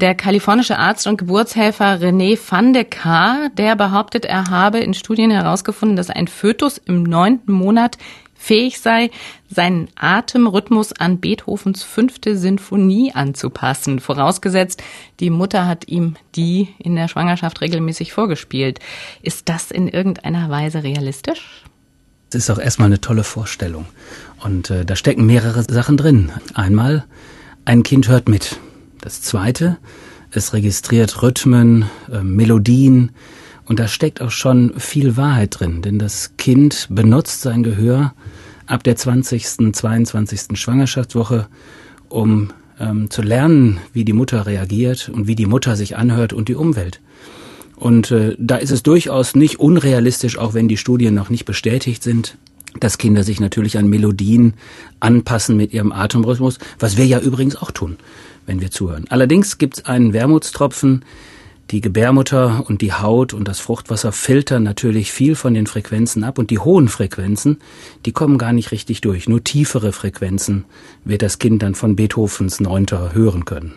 Der kalifornische Arzt und Geburtshelfer René van de Kar, der behauptet, er habe in Studien herausgefunden, dass ein Fötus im neunten Monat fähig sei, seinen Atemrhythmus an Beethovens fünfte Sinfonie anzupassen, vorausgesetzt, die Mutter hat ihm die in der Schwangerschaft regelmäßig vorgespielt. Ist das in irgendeiner Weise realistisch? Das ist auch erstmal eine tolle Vorstellung. Und äh, da stecken mehrere Sachen drin. Einmal, ein Kind hört mit. Das zweite, es registriert Rhythmen, äh, Melodien und da steckt auch schon viel Wahrheit drin, denn das Kind benutzt sein Gehör ab der 20., 22. Schwangerschaftswoche, um ähm, zu lernen, wie die Mutter reagiert und wie die Mutter sich anhört und die Umwelt. Und äh, da ist es durchaus nicht unrealistisch, auch wenn die Studien noch nicht bestätigt sind, dass Kinder sich natürlich an Melodien anpassen mit ihrem Atemrhythmus, was wir ja übrigens auch tun wenn wir zuhören. Allerdings gibt es einen Wermutstropfen. Die Gebärmutter und die Haut und das Fruchtwasser filtern natürlich viel von den Frequenzen ab und die hohen Frequenzen, die kommen gar nicht richtig durch. Nur tiefere Frequenzen wird das Kind dann von Beethovens Neunter hören können.